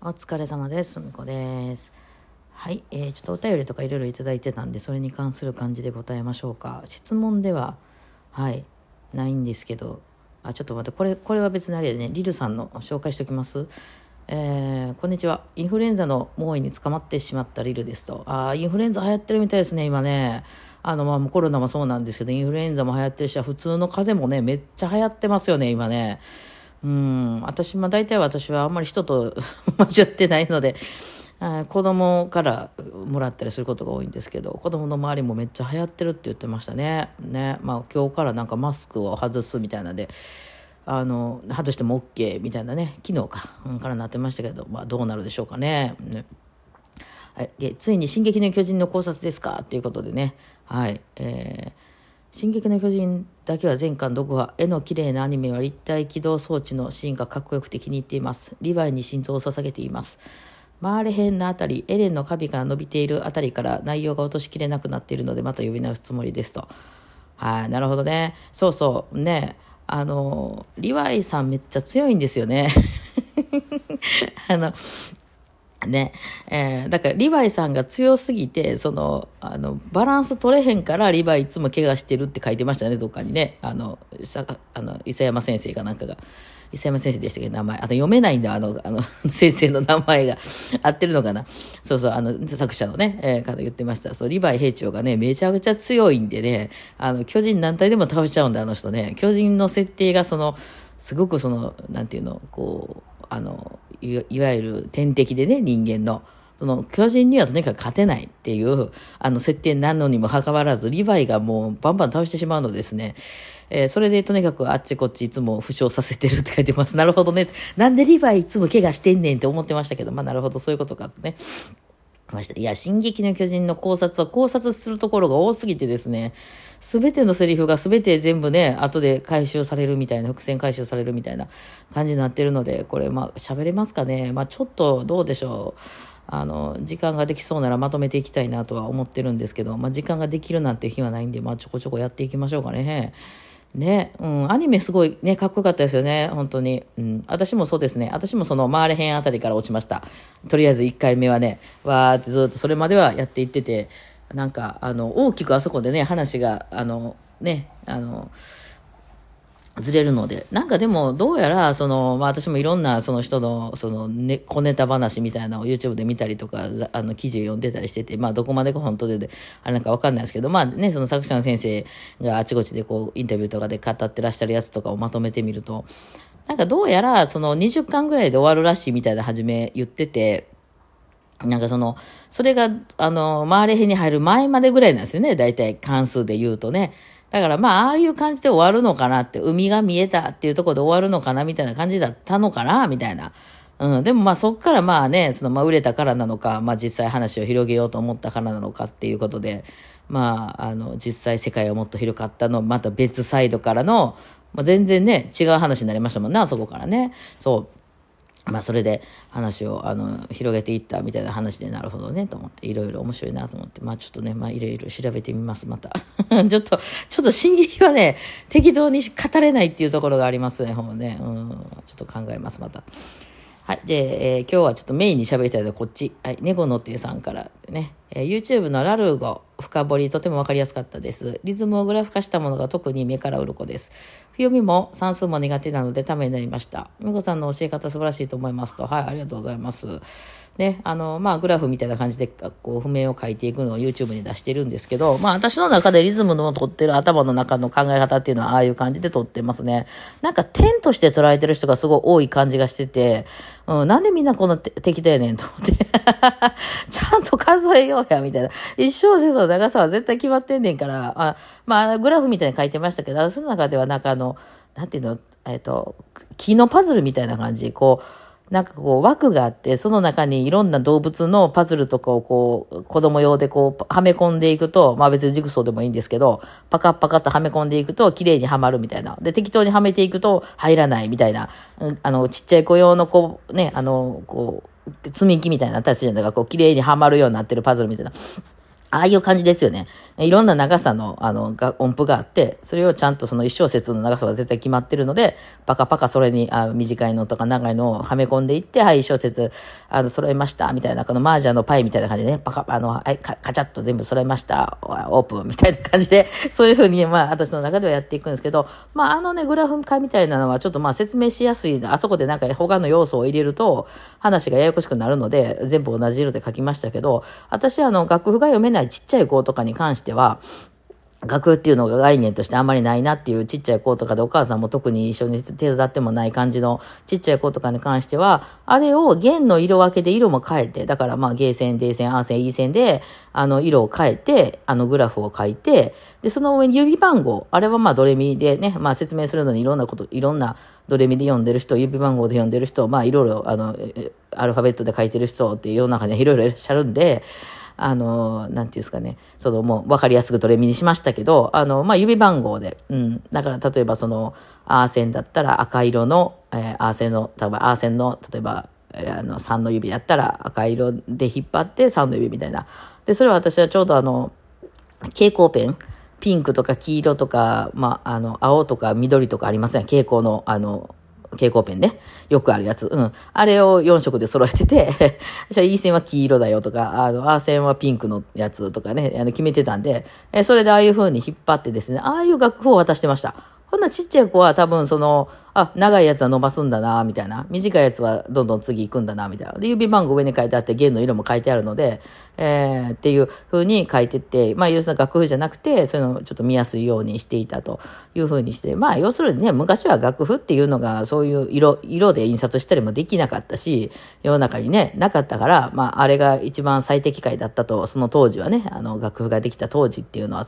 お疲れ様です。すみこです。はい、えー、ちょっとお便りとかいろいろいただいてたんで、それに関する感じで答えましょうか。質問では、はい、ないんですけど、あ、ちょっと待って、これ、これは別にあれでね、リルさんの紹介しておきます。えー、こんにちは。インフルエンザの猛威に捕まってしまったリルですと。あーインフルエンザ流行ってるみたいですね、今ね。あの、まあ、コロナもそうなんですけど、インフルエンザも流行ってるし、普通の風邪もね、めっちゃ流行ってますよね、今ね。うん、私、まあ、大体私はあんまり人と交わってないので、あ子供からもらったりすることが多いんですけど、子供の周りもめっちゃ流行ってるって言ってましたね。ね。まあ、今日からなんかマスクを外すみたいなので、あの、外しても OK みたいなね、昨日か、うんからなってましたけど、まあ、どうなるでしょうかね。ねはい、でついに「進撃の巨人」の考察ですか？ということでね、はいえー進撃の巨人だけは全巻読破絵の綺麗なアニメは立体起動装置のシーンがかっこよくて気に入っています。リヴァイに心臓を捧げています。マーレ編のあたりエレンのカビが伸びているあたりから内容が落としきれなくなっているのでまた呼び直すつもりですと。はいなるほどね。そうそう。ね。あのリヴァイさんめっちゃ強いんですよね。あのね、えー、だからリヴァイさんが強すぎて、その、あの、バランス取れへんからリヴァイいつも怪我してるって書いてましたね、どっかにね。あの、あの、伊佐山先生かなんかが。伊佐山先生でしたっけ？名前。あと読めないんだ、あの、あの、先生の名前が合ってるのかな？そうそう、あの、作者のね、えー、方言ってました。そう、リヴァイ兵長がね、めちゃくちゃ強いんでね、あの、巨人何体でも倒しちゃうんだ、あの人ね。巨人の設定がその、すごくその、なんていうの、こう、あのいわゆる天敵でね人間の。その巨人にはとにかく勝てないっていうあの設定なのにもかかわらずリヴァイがもうバンバン倒してしまうのですね、えー、それでとにかくあっちこっちいつも負傷させてるって書いてます。なるほどね。なんでリヴァイいつも怪我してんねんって思ってましたけどまあなるほど。そういうことかね。ました。いや、進撃の巨人の考察は考察するところが多すぎてですね、すべてのセリフがすべて全部ね、後で回収されるみたいな、伏線回収されるみたいな感じになってるので、これ、まあ、喋れますかね。まあ、ちょっと、どうでしょう。あの、時間ができそうならまとめていきたいなとは思ってるんですけど、まあ、時間ができるなんて日はないんで、まあ、ちょこちょこやっていきましょうかね。ね、うん、アニメすごいね、かっこよかったですよね、本当に。うん、私もそうですね、私もその、回れへんあたりから落ちました。とりあえず1回目はね、わーってずっとそれまではやっていってて、なんか、あの、大きくあそこでね、話が、あの、ね、あの、ずれるので。なんかでも、どうやら、その、まあ私もいろんなその人の、その、ね、小ネタ話みたいなのを YouTube で見たりとか、あの、記事を読んでたりしてて、まあどこまでが本当で、あれなんかわかんないですけど、まあね、その作者の先生があちこちでこう、インタビューとかで語ってらっしゃるやつとかをまとめてみると、なんかどうやら、その20巻ぐらいで終わるらしいみたいな初め言ってて、なんかその、それが、あの、周り辺に入る前までぐらいなんですよね。大体関数で言うとね。だからまあ、ああいう感じで終わるのかなって、海が見えたっていうところで終わるのかなみたいな感じだったのかなみたいな。うん。でもまあそっからまあね、そのまあ売れたからなのか、まあ実際話を広げようと思ったからなのかっていうことで、まあ、あの、実際世界はもっと広かったの、また別サイドからの、まあ、全然ね、違う話になりましたもんね、あそこからね。そう。まあそれで話をあの広げていったみたいな話でなるほどねと思っていろいろ面白いなと思ってまあちょっとねまあいろいろ調べてみますまた。ちょっとちょっと進撃はね適当に語れないっていうところがありますねほぼね。うん。ちょっと考えますまた。はいで、えー、今日はちょっとメインに喋りたいのはこっちはい猫のってさんからね、えー、YouTube のラルーゴ深掘りとても分かりやすかったです。リズムをグラフ化したものが特に目から鱗です。読みも算数も苦手なのでためになりました。みこさんの教え方素晴らしいと思いますと。はい、ありがとうございます。ね、あの、まあ、グラフみたいな感じで、こう、譜面を書いていくのを YouTube に出してるんですけど、まあ、私の中でリズムの取ってる頭の中の考え方っていうのは、ああいう感じで取ってますね。なんか、点として捉えてる人がすごい多い感じがしてて、うん、なんでみんなこんな適当やねんと思って。ちゃんと数えようや、みたいな。一小節の長さは絶対決まってんねんから、あまあ、グラフみたいに書いてましたけど、その中ではなんかあの、なんていうの、えっ、と、木のパズルみたいな感じ、こう、なんかこう枠があって、その中にいろんな動物のパズルとかをこう、子供用でこう、はめ込んでいくと、まあ別にジグソーでもいいんですけど、パカッパカッとはめ込んでいくと、綺麗にはまるみたいな。で、適当にはめていくと、入らないみたいな。あの、ちっちゃい子用のこう、ね、あの、こう、積み木みたいな形じゃないか、こう、綺麗にはまるようになってるパズルみたいな。ああいう感じですよね。いろんな長さの、あの、音符があって、それをちゃんとその一小節の長さが絶対決まってるので、パカパカそれに、あ短いのとか長いのをはめ込んでいって、はい、一小節、あの、揃えました、みたいな、このマージャンのパイみたいな感じでね、パカ、あの、はい、カチャッと全部揃えました、オープン、みたいな感じで、そういうふうに、まあ、私の中ではやっていくんですけど、まあ、あのね、グラフ化みたいなのはちょっとまあ説明しやすい、あそこでなんか他の要素を入れると、話がややこしくなるので、全部同じ色で書きましたけど、私はあの、楽譜が読めないちっちゃい子とかに関しては、学っていうのが概念としてあんまりないなっていうちっちゃい子とかでお母さんも特に一緒に手伝ってもない感じのちっちゃい子とかに関しては、あれを弦の色分けで色も変えて、だからまあゲー線、デー線、アー線、イー線で、あの色を変えて、あのグラフを書いて、で、その上に指番号、あれはまあドレミでね、まあ説明するのにいろんなこと、いろんなドレミで読んでる人、指番号で読んでる人、まあいろいろあの、アルファベットで書いてる人っていう世の中にはいろいろいらっしゃるんで、あの、なんていうんですかね、そのもう分かりやすくドレミにしましたけど、あの、まあ、指番号で、うん、だから例えばその、アーセンだったら赤色の、えー、アーセンの、例えばアーセンの、例えば、あの、3の指だったら赤色で引っ張って3の指みたいな。で、それは私はちょうどあの、蛍光ペン、ピンクとか黄色とか、まあ、あの、青とか緑とかありますね。蛍光の、あの、蛍光ペンね。よくあるやつ。うん。あれを4色で揃えてて、私は E 線は黄色だよとか、あの、A 線はピンクのやつとかね、あの決めてたんで、えそれでああいう風に引っ張ってですね、ああいう楽譜を渡してました。ほんなちっちゃい子は多分その、あ、長いやつは伸ばすんだな、みたいな。短いやつはどんどん次行くんだな、みたいな。で、指番号上に書いてあって、弦の色も書いてあるので、えー、っていう風に書いてって、まあ、要するに楽譜じゃなくて、そういうのをちょっと見やすいようにしていたという風にして、まあ、要するにね、昔は楽譜っていうのが、そういう色、色で印刷したりもできなかったし、世の中にね、なかったから、まあ、あれが一番最適解だったと、その当時はね、あの、楽譜ができた当時っていうのは、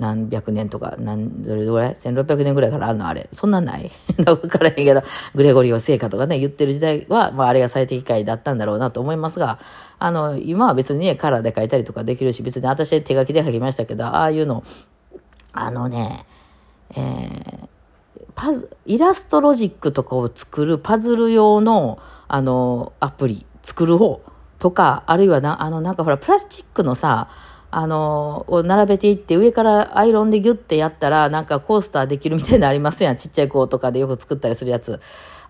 何百年とか、何、どれぐらい ?1600 年ぐらいからあるの？あれ。そんなんない？わからへんけど、グレゴリオ聖歌とかね、言ってる時代は、まああれが最適解だったんだろうなと思いますが、あの、今は別にね、カラーで書いたりとかできるし、別に私手書きで書きましたけど、ああいうの、あのね、えー、パズ、イラストロジックとかを作るパズル用の、あの、アプリ、作る方とか、あるいはな、あの、なんかほら、プラスチックのさ、あの、を並べていって上からアイロンでギュッてやったらなんかコースターできるみたいなのありますやん。ちっちゃい子とかでよく作ったりするやつ。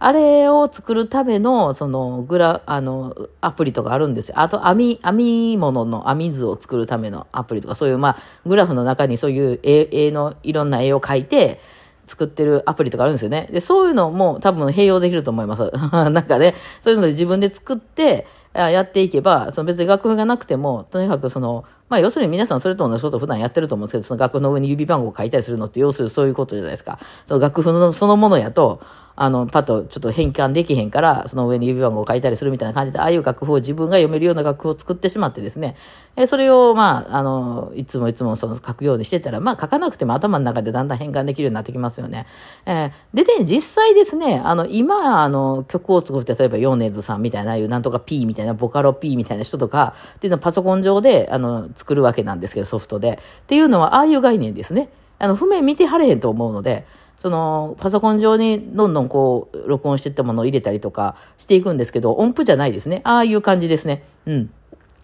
あれを作るための、その、グラ、あの、アプリとかあるんですよ。あと、編み、編み物の編み図を作るためのアプリとか、そういう、まあ、グラフの中にそういう絵、絵の、いろんな絵を描いて、作ってるアプリとかあるんですよね。で、そういうのも多分併用できると思います。なんかね、そういうので自分で作って、やっていけば、その別に楽譜がなくても、とにかくその、まあ要するに皆さんそれと同じことを普段やってると思うんですけど、その楽譜の上に指番号を書いたりするのって、要するにそういうことじゃないですか。その楽譜のそのものやと、あの、パッとちょっと変換できへんから、その上に指番号を書いたりするみたいな感じで、ああいう楽譜を自分が読めるような楽譜を作ってしまってですね、えそれを、まあ、あの、いつもいつもその書くようにしてたら、まあ書かなくても頭の中でだんだん変換できるようになってきますよね。えー、でね、実際ですね、あの、今、あの、曲を作って、例えばヨネズさんみたいな、いうなんとか P みたいな、なボカロ P みたいな人とか、っていうのはパソコン上で、あの、作るわけなんですけど、ソフトで。っていうのは、ああいう概念ですね。あの、譜面見てはれへんと思うので、その、パソコン上にどんどんこう、録音していったものを入れたりとかしていくんですけど、音符じゃないですね。ああいう感じですね。うん。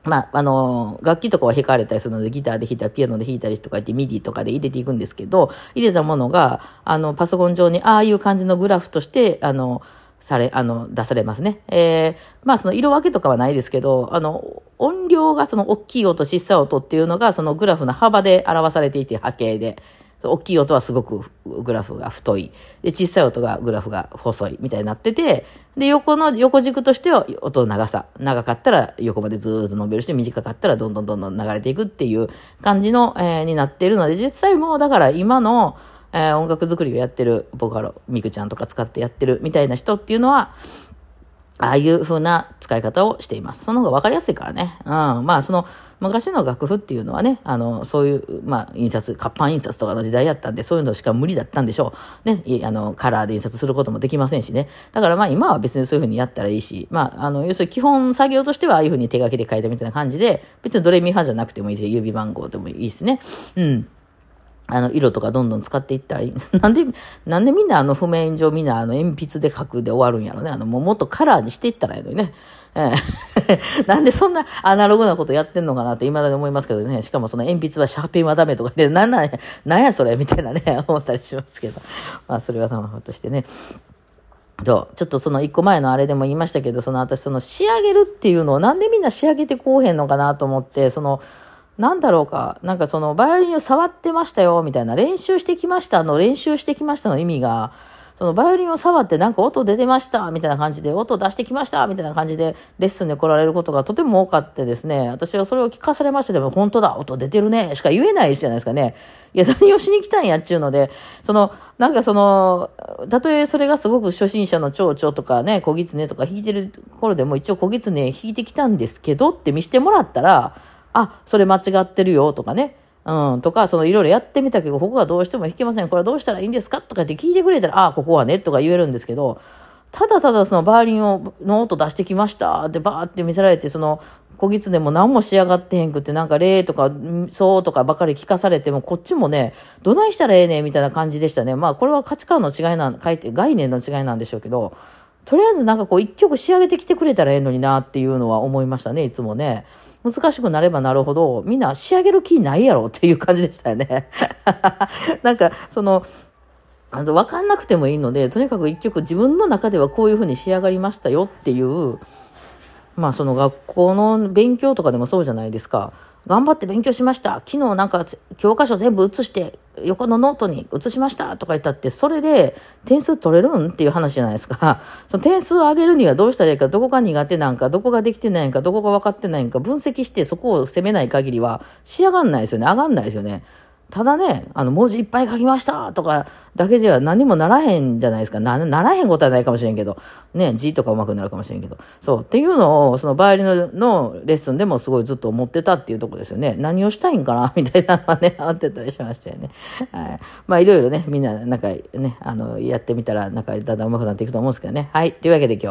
まあ、あの、楽器とかは弾かれたりするので、ギターで弾いたり、ピアノで弾いたりとか言って、 MIDI とかで入れていくんですけど、入れたものが、あの、パソコン上に、ああいう感じのグラフとして、あの、され、あの、出されますね。えー、まあその色分けとかはないですけど、あの、音量がその大きい音、小さい音っていうのがそのグラフの幅で表されていて、波形で。大きい音はすごくグラフが太い。で、小さい音がグラフが細いみたいになってて、で、横の、横軸としては音の長さ。長かったら横までずーっと伸びるし、短かったらどんどんどんどん流れていくっていう感じの、えー、になっているので、実際もうだから今の、えー、音楽作りをやってる、ボカロ、ミクちゃんとか使ってやってるみたいな人っていうのは、ああいう風な使い方をしています。その方が分かりやすいからね。うん。まあ、その、昔の楽譜っていうのはね、あの、そういう、まあ、印刷、活版印刷とかの時代やったんで、そういうのしか無理だったんでしょう。ね、あの、カラーで印刷することもできませんしね。だからまあ、今は別にそういう風にやったらいいし、まあ、あの、要するに基本作業としては、ああいう風に手書きで書いたみたいな感じで、別にドレミファじゃなくてもいいし、指番号でもいいしね。うん。あの、色とかどんどん使っていったらいい。なんで、なんでみんなあの譜面上みんなあの鉛筆で書くで終わるんやろね。あの、もっとカラーにしていったらいいのにね。ええ、なんでそんなアナログなことやってんのかなって今だに思いますけどね。しかもその鉛筆はシャーペンはダメとかで、なんなんや、なんやそれみたいなね、思ったりしますけど。まあそれはさまとしてね。と、ちょっとその一個前のあれでも言いましたけど、その私その仕上げるっていうのをなんでみんな仕上げてこうへんのかなと思って、その、なんだろうか、なんかそのバイオリンを触ってましたよ、みたいな、練習してきましたの、練習してきましたの意味が、そのバイオリンを触ってなんか音出てました、みたいな感じで、音出してきました、みたいな感じで、レッスンで来られることがとても多かってですね、私はそれを聞かされましてでも、本当だ、音出てるね、しか言えないじゃないですかね。いや、何をしに来た。んやっちゅうので、その、なんかその、た。とえそれがすごく初心者の蝶々とかね、小狐とか弾いてる頃でも一応小狐弾いてきた。んですけどって見してもらった。ら、あ、それ間違ってるよとかね。うん、とか、そのいろいろやってみたけど、ここがどうしても弾けません。これはどうしたらいいんですかとかって聞いてくれたら、ああ、ここはね、とか言えるんですけど、ただただそのバーリンを、の音出してきましたってバーって見せられて、その、小狐も何も仕上がってへんくって、なんか、礼とか、そうとかばかり聞かされても、こっちもね、どないしたらええねんみたいな感じでしたね。まあ、これは価値観の違いなん、概念の違いなんでしょうけど、とりあえずなんかこう、一曲仕上げてきてくれたらええのになっていうのは思いましたね、いつもね。難しくなればなるほど、みんな仕上げる気ないやろっていう感じでしたよね。なんか、その、あの、わかんなくてもいいので、とにかく一曲自分の中ではこういうふうに仕上がりましたよっていう、まあその学校の勉強とかでもそうじゃないですか。頑張って勉強しました。昨日なんか教科書全部写して横のノートに写しましたとか言ったって、それで点数取れるんっていう話じゃないですか。その点数を上げるにはどうしたらいいか、どこが苦手なんか、どこができてないんか、どこが分かってないんか、分析してそこを責めない限りは仕上がんないですよね。上がんないですよね。ただね、あの、文字いっぱい書きましたとかだけじゃ何もならへんじゃないですか。な、ならへんことはないかもしれんけど。ね、字とか上手くなるかもしれんけど。そう。っていうのを、そのバイオリンのレッスンでもすごいずっと思ってたっていうとこですよね。何をしたいんかな みたいなのはね、あってたりしましたよね。はい。まあ、いろいろね、みんな、なんかね、あの、やってみたら、なんかだんだん上手くなっていくと思うんですけどね。はい。というわけで今日